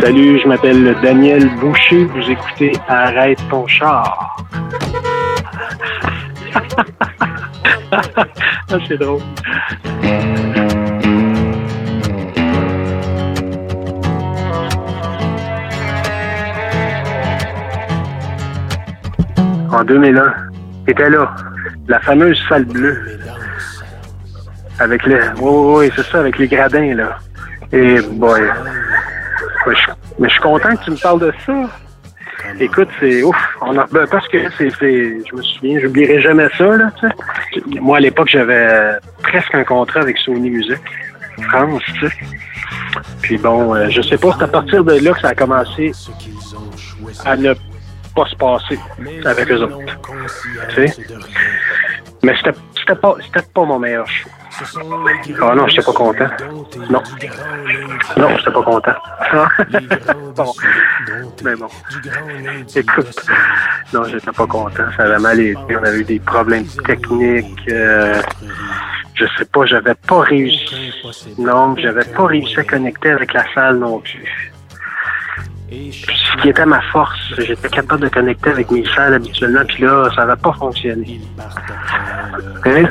Salut, je m'appelle Daniel Boucher. Vous écoutez Arrête ton char. ah, c'est drôle. En 2001, était là, la fameuse salle bleue. Avec les. Oui, oui, c'est ça, avec les gradins, là. Et, boy. Mais je, suis content que tu me parles de ça. Écoute, c'est ouf. Ben, parce que c'est, je me souviens, j'oublierai jamais ça. Là. Moi, à l'époque, j'avais presque un contrat avec Sony Music France. Tu sais. Puis bon, euh, je sais pas, c'est à partir de là que ça a commencé à ne pas se passer avec eux autres. Mais pas, c'était pas mon meilleur choix. Ah non, j'étais pas content. Non. Non, j'étais pas content. bon. Mais bon. Écoute, non, j'étais pas content. Ça avait mal été. On avait eu des problèmes techniques. Euh, je sais pas, j'avais pas réussi. Non, j'avais pas réussi à connecter avec la salle non plus. Ce qui était ma force, j'étais capable de connecter avec mes salles habituellement, puis là, ça n'avait pas fonctionné. Hein?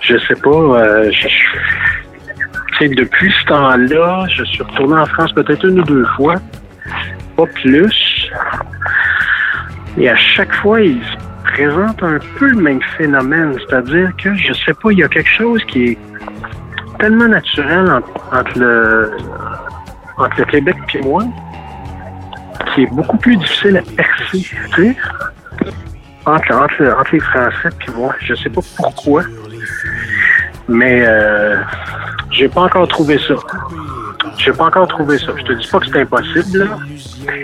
Je sais pas. Euh, je, depuis ce temps-là, je suis retourné en France peut-être une ou deux fois, pas plus. Et à chaque fois, il se présente un peu le même phénomène, c'est-à-dire que je sais pas, il y a quelque chose qui est tellement naturel entre, entre le entre le Québec et moi, qui est beaucoup plus difficile à percer, tu sais, entre, entre, entre les Français et moi. Je sais pas pourquoi, mais euh, j'ai pas encore trouvé ça. J'ai pas encore trouvé ça. Je te dis pas que c'est impossible.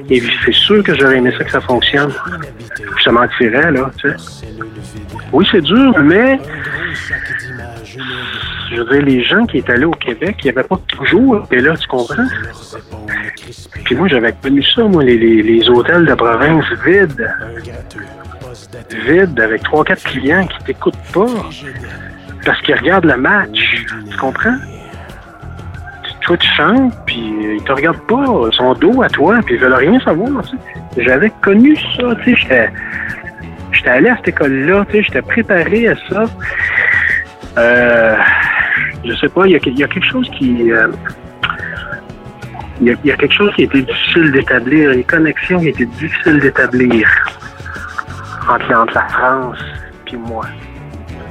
Et c'est sûr que j'aurais aimé ça que ça fonctionne. Je te mentirais, là, tu sais. Oui, c'est dur, mais je veux dire, les gens qui étaient allés au Québec, il n'y avait pas toujours été là, tu comprends? Puis moi, j'avais connu ça, moi, les, les, les hôtels de province vides. Vides, avec trois, quatre clients qui t'écoutent pas parce qu'ils regardent le match. Tu comprends? Toi, tu chantes, puis ils te regardent pas, ils sont dos à toi, puis ils veulent rien savoir. J'avais connu ça, tu sais, j'étais, j'étais allé à cette école-là, tu sais, j'étais préparé à ça. Euh, je sais pas, il y a, quelque chose qui... euh, il y, a, quelque chose qui était difficile d'établir, une connexion qui était difficile d'établir entre, la France et moi.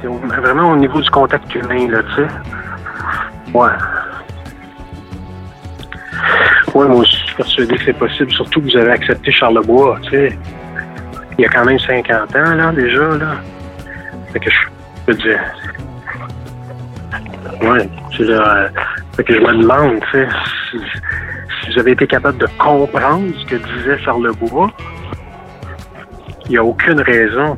Vraiment au niveau du contact humain, là, tu sais. Ouais. Ouais, moi je suis persuadé que c'est possible, surtout que vous avez accepté Charlebois, tu sais. Il y a quand même 50 ans, là, déjà, là. Fait que je peux dire. Ouais, c'est là. que je me demande, si, si avez été capable de comprendre ce que disait Charlebois, il n'y a aucune raison,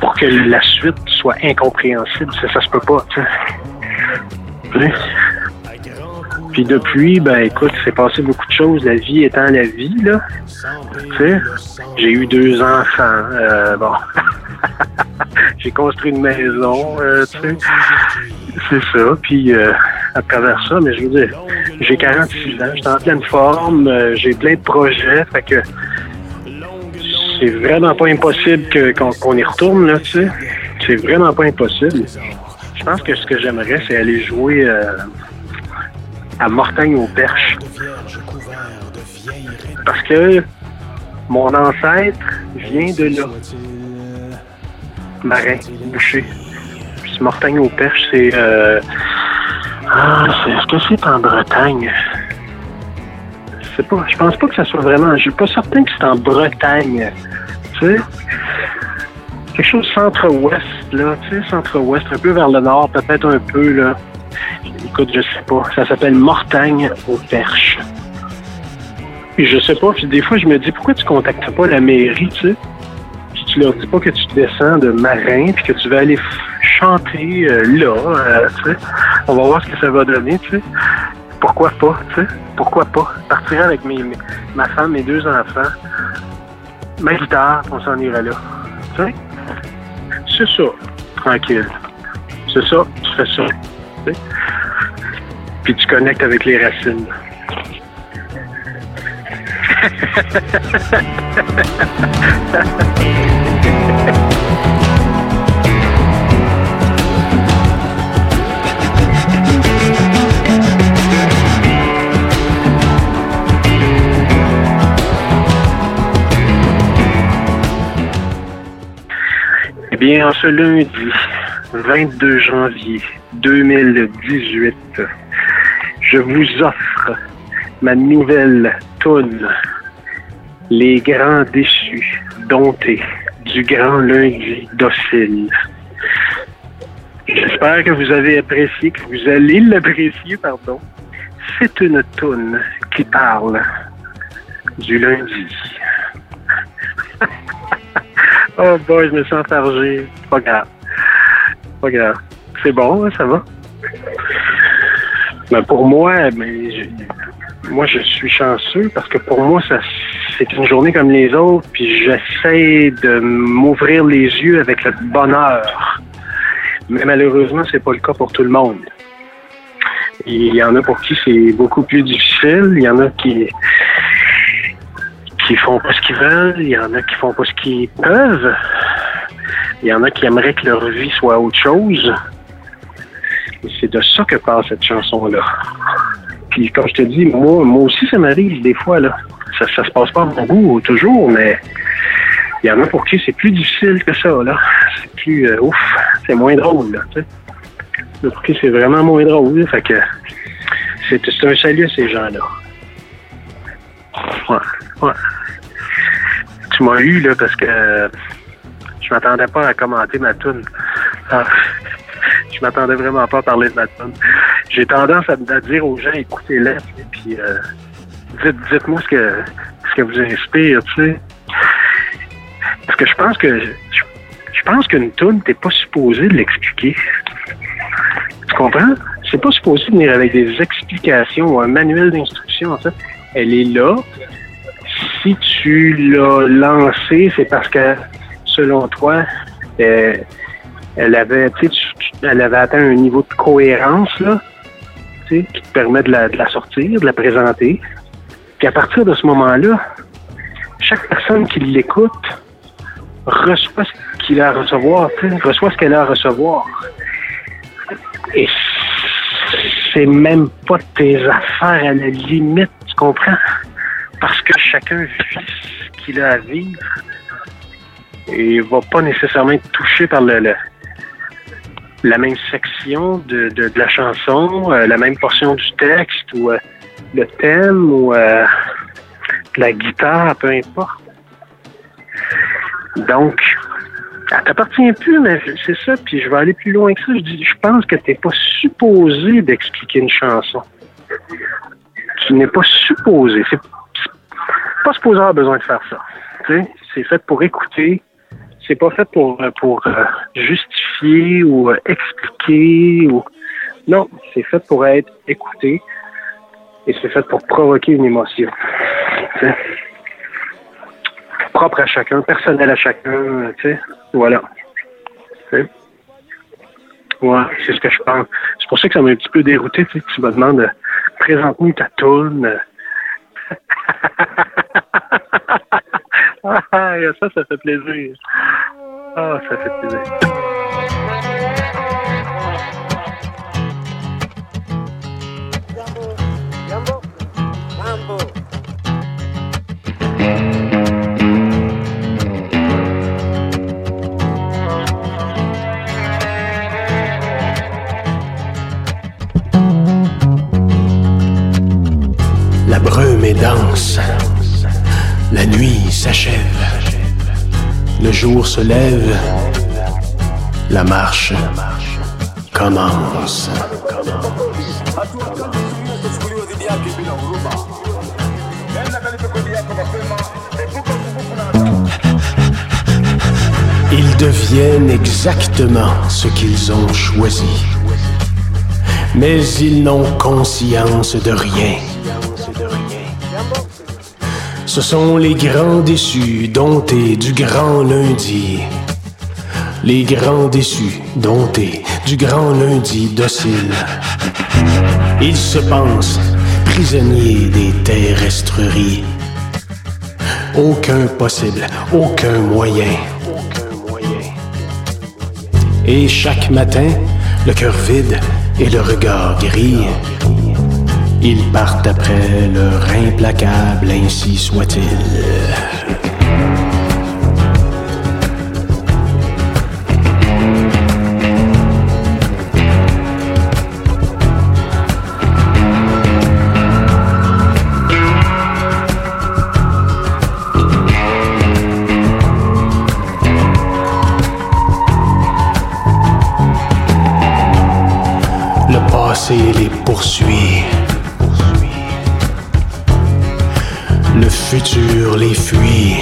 pour que la suite soit incompréhensible. Ça, ça se peut pas. Puis depuis, ben écoute, c'est passé beaucoup de choses, la vie étant la vie, là. J'ai eu deux enfants. euh, bon. j'ai construit une maison, euh, tu sais. C'est ça. Puis euh, à travers ça, mais je veux dire, j'ai 46 ans, j'étais en pleine forme, euh, j'ai plein de projets, fait que c'est vraiment pas impossible qu'on y retourne, là, tu sais. C'est vraiment pas impossible. Je pense que ce que j'aimerais, c'est aller jouer à Mortagne aux Perches. Parce que mon ancêtre vient de là. Marin, boucher. Puis Mortagne aux Perches, c'est. Euh... Ah, c'est- est-ce que c'est en Bretagne? Je sais pas. Je pense pas que ça soit vraiment. Je suis pas certain que c'est en Bretagne. Tu sais? Quelque chose centre-ouest, là. Tu sais, centre-ouest, un peu vers le nord, peut-être un peu, là. Écoute, je sais pas. Ça s'appelle Mortagne aux Perches. Puis je sais pas, puis des fois je me dis pourquoi tu contactes pas la mairie, tu sais? Tu leur dis pas que tu descends de marin, puis que tu vas aller chanter euh, là, euh, tu sais? On va voir ce que ça va donner, tu sais? Pourquoi pas, tu sais? Pourquoi pas? Partir avec mes, ma femme, mes deux enfants, ma guitare, on s'en irait là. Tu sais? C'est ça, tranquille. C'est ça, tu fais ça. tu sais? puis tu connectes avec les racines. Eh bien, en ce lundi 22 janvier 2018, je vous offre ma nouvelle toune, Les Grands Déçus, domptés du Grand Lundi docile. J'espère que vous avez apprécié, que vous allez l'apprécier, pardon. C'est une toune qui parle du lundi. oh boy, je me sens fargé. Pas grave. Pas grave. C'est bon, hein, ça va? Mais pour moi, mais je, moi, je suis chanceux parce que pour moi, ça, c'est une journée comme les autres, puis j'essaie de m'ouvrir les yeux avec le bonheur. Mais malheureusement, c'est pas le cas pour tout le monde. Il y en a pour qui c'est beaucoup plus difficile. Il y en a qui qui font pas ce qu'ils veulent. Il y en a qui font pas ce qu'ils peuvent. Il y en a qui aimeraient que leur vie soit autre chose. Et c'est de ça que parle cette chanson-là. Puis comme je te dis, moi, moi aussi, ça m'arrive des fois, là. Ça, ça se passe pas beaucoup, toujours, mais il y en a pour qui c'est plus difficile que ça, là. C'est plus euh, ouf, c'est moins drôle, là. Pour qui c'est vraiment moins drôle, fait que c'est, un salut à ces gens-là. Ouais. Tu m'as eu, là, parce que euh, je m'attendais pas à commenter ma tune. Ah, je m'attendais vraiment pas à parler de ma tune. J'ai tendance à, dire aux gens, écoutez-la, puis euh, dites, dites-moi ce que, ce que vous inspire, tu sais. Parce que je pense que je, je pense qu'une tune, t'es pas supposé de l'expliquer. Tu comprends? C'est pas supposé venir avec des explications ou un manuel d'instruction, en fait. Elle est là. Si tu l'as lancée, c'est parce que, selon toi, euh, elle avait, tu- elle avait atteint un niveau de cohérence, là, qui te permet de la, sortir, de la présenter. Puis à partir de ce moment-là, chaque personne qui l'écoute reçoit ce qu'il a à recevoir, reçoit ce qu'elle a à recevoir. Et c'est même pas tes affaires à la limite, tu comprends? Parce que chacun vit ce qu'il a à vivre et va pas nécessairement être touché par le- la même section de, de, la chanson, euh, la même portion du texte ou euh, le thème ou euh, la guitare, peu importe. Donc, elle t'appartient plus, mais c'est ça, puis je vais aller plus loin que ça. Je, je pense que tu n'es pas supposé d'expliquer une chanson. Tu n'es pas supposé. C'est pas supposé avoir besoin de faire ça. C'est fait pour écouter. C'est pas fait pour, euh, pour euh, justifier ou euh, expliquer. ou Non, c'est fait pour être écouté et c'est fait pour provoquer une émotion. Propre à chacun, personnel à chacun, tu sais? Voilà. Ouais, c'est ce que je pense. C'est pour ça que ça m'a un petit peu dérouté, tu que tu me demandes, présente-nous ta tourne. ça, ça fait plaisir. Ah, ça fait plaisir. La brume est dense, la nuit s'achève, le jour se lève, la marche commence. Ils deviennent exactement ce qu'ils ont choisi. Mais ils n'ont conscience de rien. Ce sont les grands déçus, domptés du grand lundi. Les grands déçus, domptés du grand lundi docile. Il se pense prisonnier des terrestreries. Aucun possible, aucun moyen. Et chaque matin, le cœur vide et le regard gris, ils partent après leur implacable, ainsi soit-il. Futur les fuit.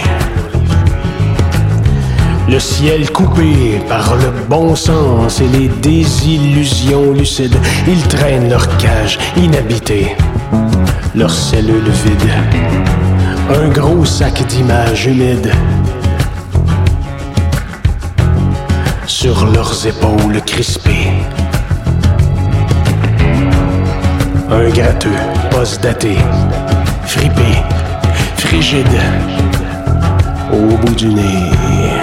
Le ciel coupé par le bon sens et les désillusions lucides, ils traînent leur cage inhabitée, leurs cellules vides, un gros sac d'images humides. Sur leurs épaules crispées. Un gratteux, post-daté, fripé, frigide, au bout du nez.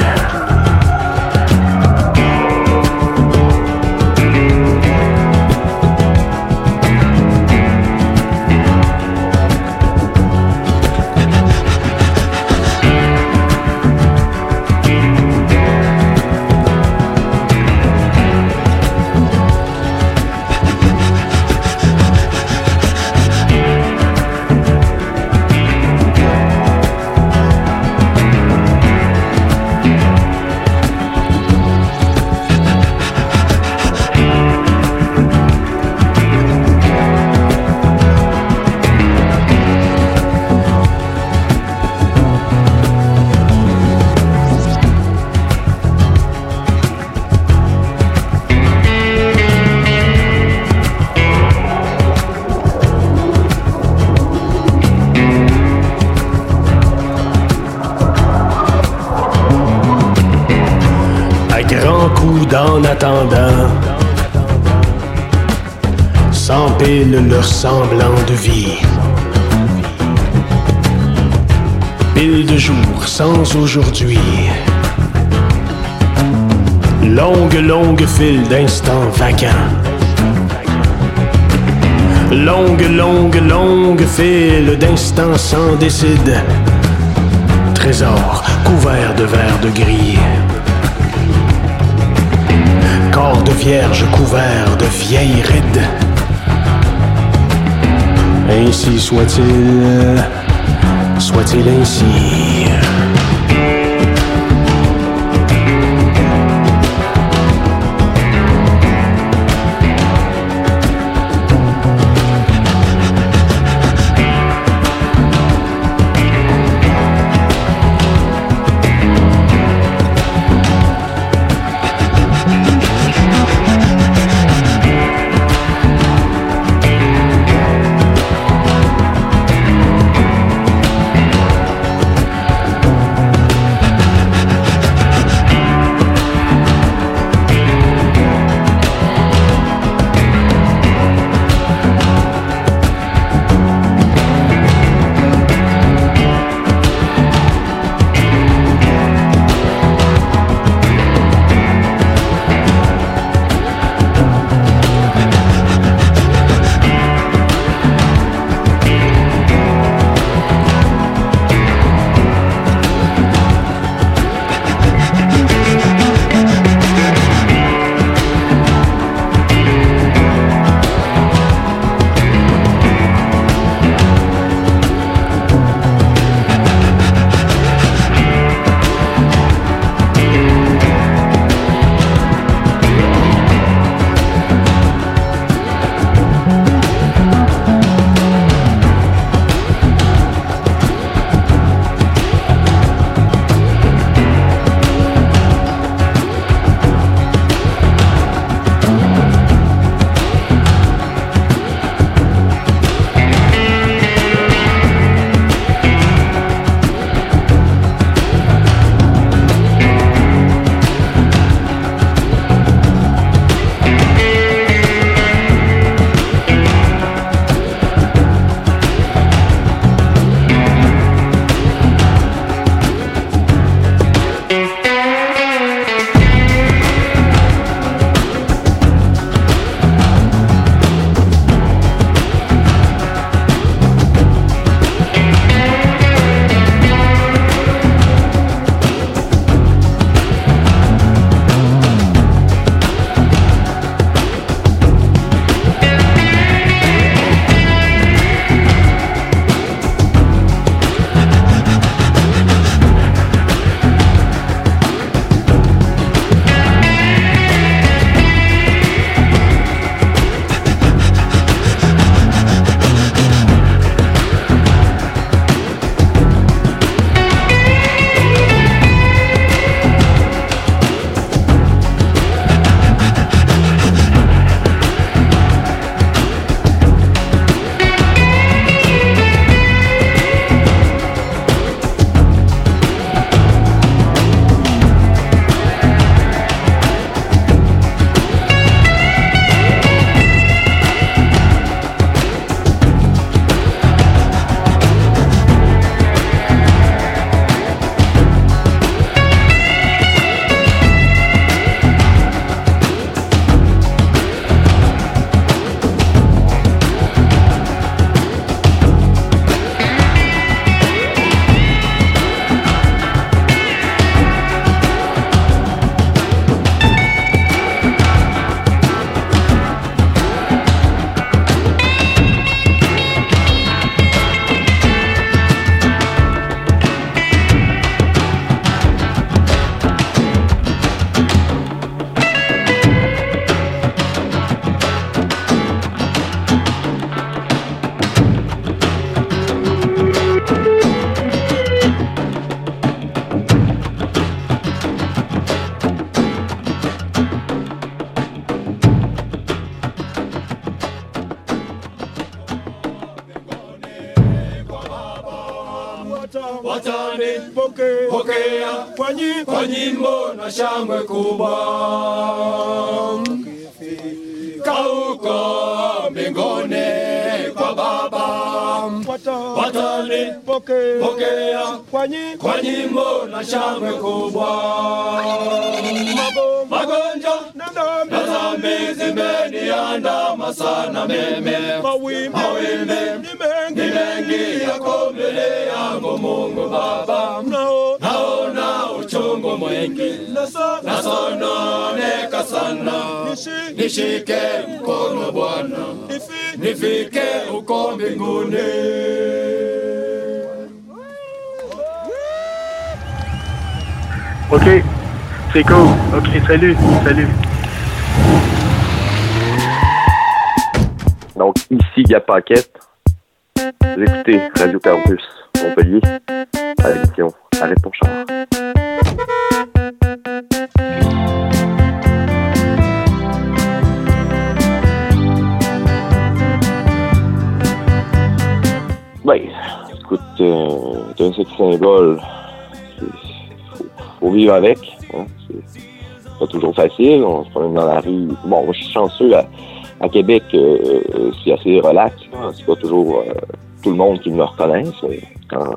Aujourd'hui. Longue, longue file d'instants vacants. Longue, longue, longue file d'instants sans décide. Trésor couvert de verre de gris. Corps de vierge couvert de vieilles rides. Ainsi soit-il, soit-il ainsi. Watani. pokea, pokea. Kwa, nyi, kwa nyimbo na shangwe kubwa. Kauko mbinguni kwa Baba. Watani pokea, pokea. Kwa, nyimbo na shangwe kubwa. Magonjwa na dhambi. Zimeniandama sana meme. Mawimbi ni mengi yako mbele yangu Mungu Baba naona uchungu mwingi nasononeka sana nishike mkono Bwana nifike uko mbinguni OK. C'est cool. OK, salut. Salut. Donc, ici, Gap Paquette. Vous écoutez Radio Campus Montpellier à l'émission Arrête ton char. Ben, écoute, euh, c'est un symbole. Faut, faut vivre avec. Hein? C'est pas toujours facile. On se promène dans la rue. Bon, moi, je suis chanceux à, Québec. euh, euh, c'est assez relax. hein. C'est pas toujours tout le monde qui me reconnaisse. Mais quand,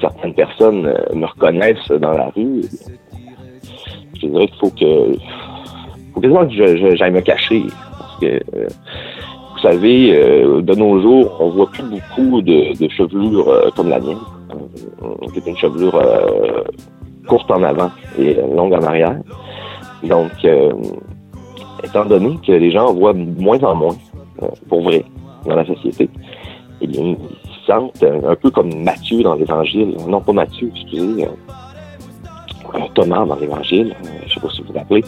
certaines personnes euh, me reconnaissent dans la rue, je dirais qu'il faut que faut quasiment que j'aille me cacher. Parce que euh, vous savez, euh, de nos jours, on voit plus beaucoup de, chevelures euh, comme la mienne. Euh, C'est une chevelure euh, courte en avant et euh, longue en arrière. Donc, euh, étant donné que les gens en voient de moins en moins, euh, pour vrai, dans la société, eh bien, ils se sentent un, peu comme Matthieu dans l'Évangile. Non, pas Matthieu, excusez. euh, Thomas dans l'Évangile, euh, je ne sais pas si vous vous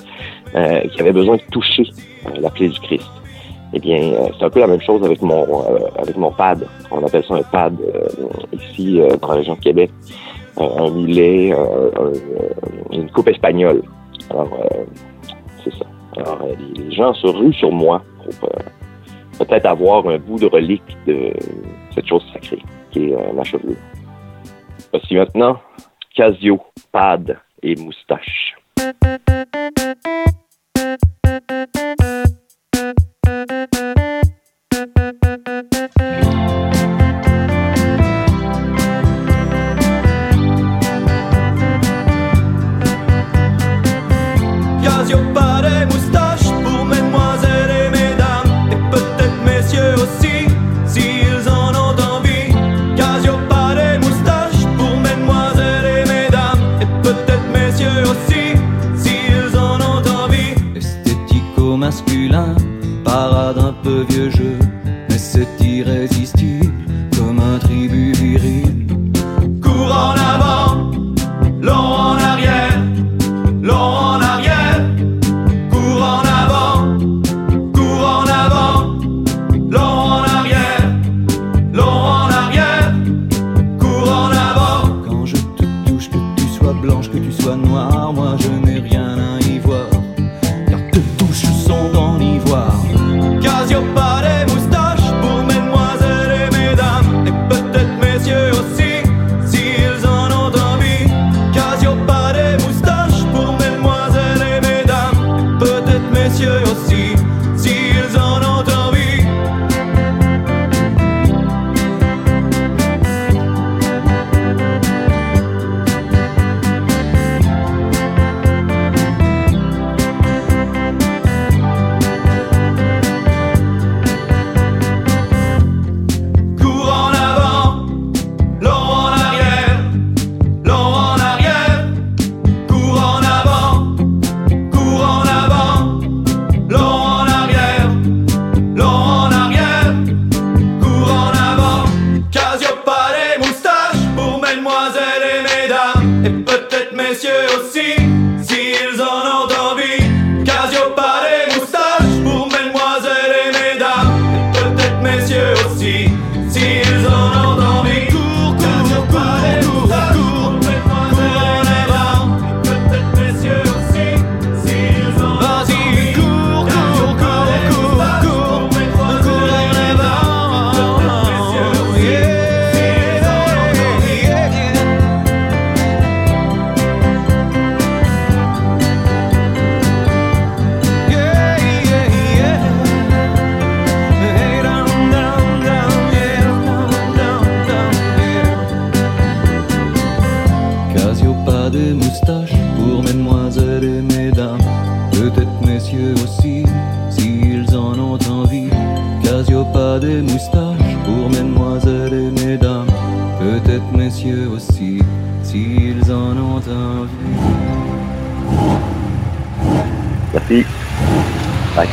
euh, qui avait besoin de toucher la plaie du Christ. Eh bien, c'est un peu la même chose avec mon avec mon pad. On appelle ça un pad ici dans la région de Québec. Un mulet, un- une coupe espagnole. Alors, c'est ça. Alors, les, gens se ruent sur moi pour peut-être avoir un bout de relique de cette chose sacrée qui est euh, ma chevelure. Voici maintenant Casio, pad et moustache. C'est et peut-être mes yeux aussi. Pour mesdemoiselles et mesdames, peut-être messieurs aussi, s'ils en ont envie. Merci. Bye.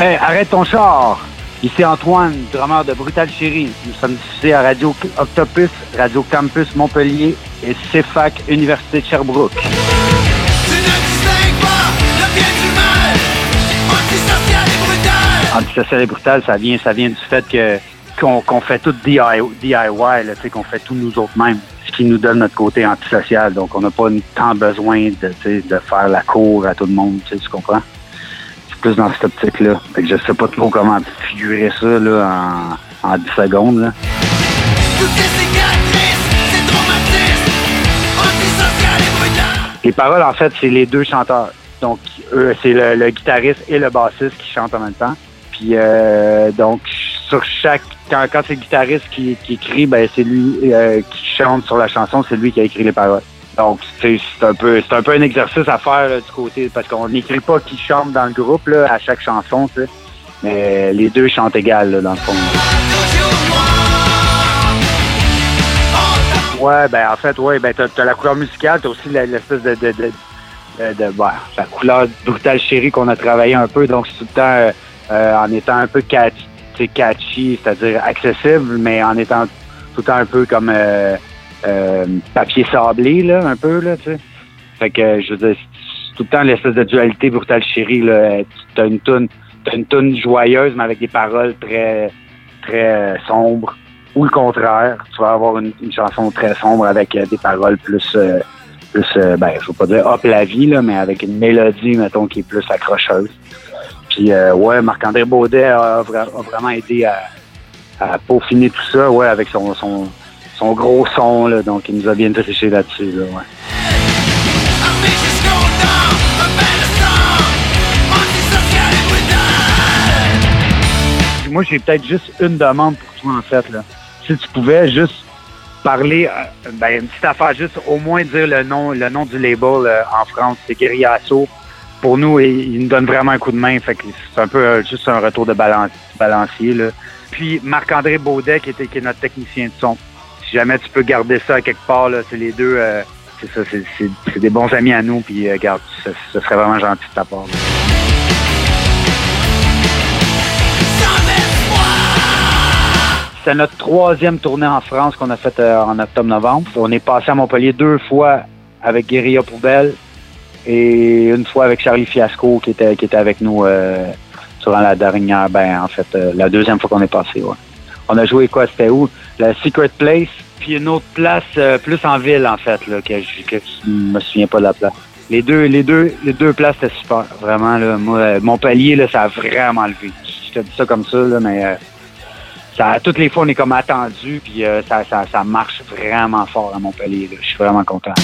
Hey, arrête ton char! Ici Antoine, drummer de Brutal Chérie. Nous sommes diffusés à Radio Octopus, Radio Campus Montpellier et CFAC Université de Sherbrooke. Brutal. Antisocial et brutal, ça vient, ça vient du fait que qu'on fait tout DIY, qu'on fait tout nous autres mêmes, ce qui nous donne notre côté antisocial. Donc, on n'a pas tant besoin de, faire la cour à tout le monde, tu comprends? C'est plus dans cette optique-là. Que je sais pas trop comment figurer ça là, en, en 10 secondes. Là. Les paroles, en fait, c'est les deux chanteurs. Donc, eux, c'est le, le guitariste et le bassiste qui chantent en même temps. Puis, euh, donc, sur chaque... Quand, c'est le guitariste qui, écrit, ben c'est lui euh, qui chante sur la chanson, c'est lui qui a écrit les paroles. Donc, c'est un peu c'est un peu un exercice à faire du côté, parce qu'on n'écrit pas qui chante dans le groupe là, à chaque chanson. Mais les deux chantent égal, là, dans le fond. Ouais, ben en fait, ouais, ben t'as, t'as la couleur musicale, t'as aussi l'espèce de, de, de, de, ouais, la couleur brutale chérie qu'on a travaillé un peu, donc c'est tout le temps euh, en étant un peu catchy, c'est-à-dire accessible, mais en étant tout le temps un peu comme euh, euh, papier sablé, là, un peu, là, tu sais. Fait que, je veux dire, tout le temps l'espèce de dualité brutale chérie, là. T'as une toune, t'as une toune joyeuse, mais avec des paroles très, très euh, sombres. Ou le contraire, tu vas avoir une, chanson très sombre avec euh, des paroles plus, euh, plus ben, je veux pas dire hop la vie, là, mais avec une mélodie, mettons, qui est plus accrocheuse. Puis, euh, ouais, Marc-André Baudet a, vra- a vraiment aidé à, peaufiner tout ça, ouais, avec son, son, gros son, là, donc il nous a bien triché là-dessus, là, ouais. Moi, j'ai peut-être juste une demande pour toi, en fait. Là. Si tu pouvais juste parler, euh, ben, une petite affaire, juste au moins dire le nom, le nom du label euh, en France, c'est Guerriasso. Pour nous, il, nous donne vraiment un coup de main. Fait que c'est un peu euh, juste un retour de balan- balancier. Là. Puis Marc-André Baudet, qui, était, est notre technicien de son. Si jamais tu peux garder ça quelque part, c'est les deux. euh, c'est ça, c'est, des bons amis à nous. Puis, euh, garde, ce, serait vraiment gentil de ta part. là. C'est notre troisième tournée en France qu'on a faite en octobre-novembre. On est passé à Montpellier deux fois avec Guérilla Poubelle et une fois avec Charlie Fiasco qui était, qui était avec nous euh, durant la dernière, ben en fait, euh, la deuxième fois qu'on est passé. Ouais. On a joué quoi, c'était où? La Secret Place, puis une autre place euh, plus en ville en fait, là, que je, je me souviens pas de la place. Les deux, les deux, les deux places c'était super, vraiment là. Moi, euh, Montpellier là, ça a vraiment levé. Je te dis ça comme ça là, mais euh, ça, toutes les fois, on est comme attendu, puis ça, ça, ça marche vraiment fort à Montpellier. Je suis vraiment content.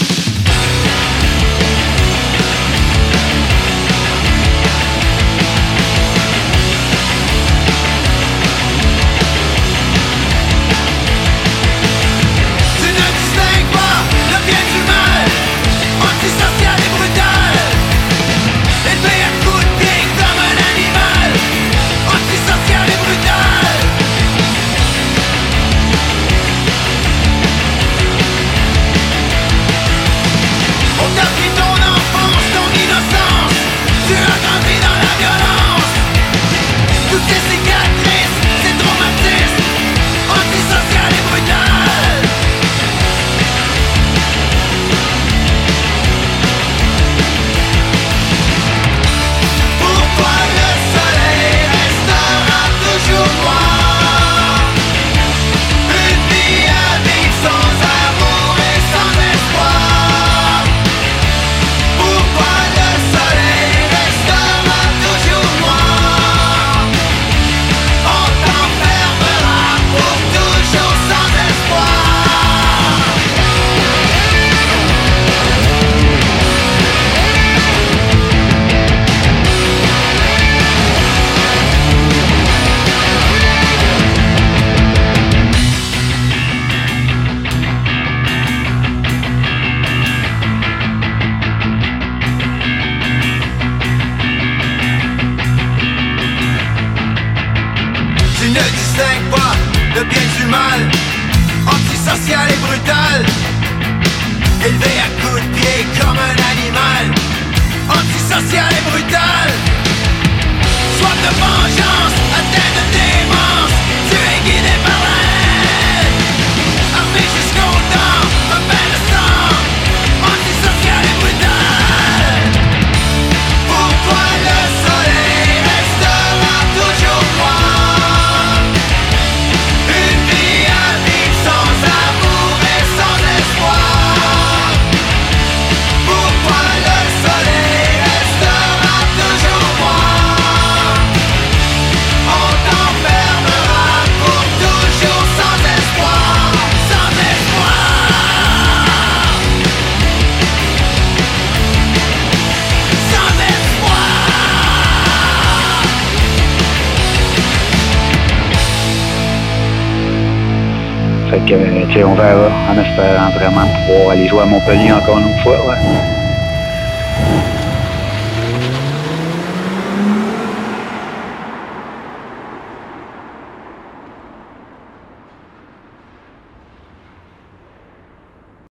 on verra en espérant vraiment pouvoir aller jouer à Montpellier encore une fois.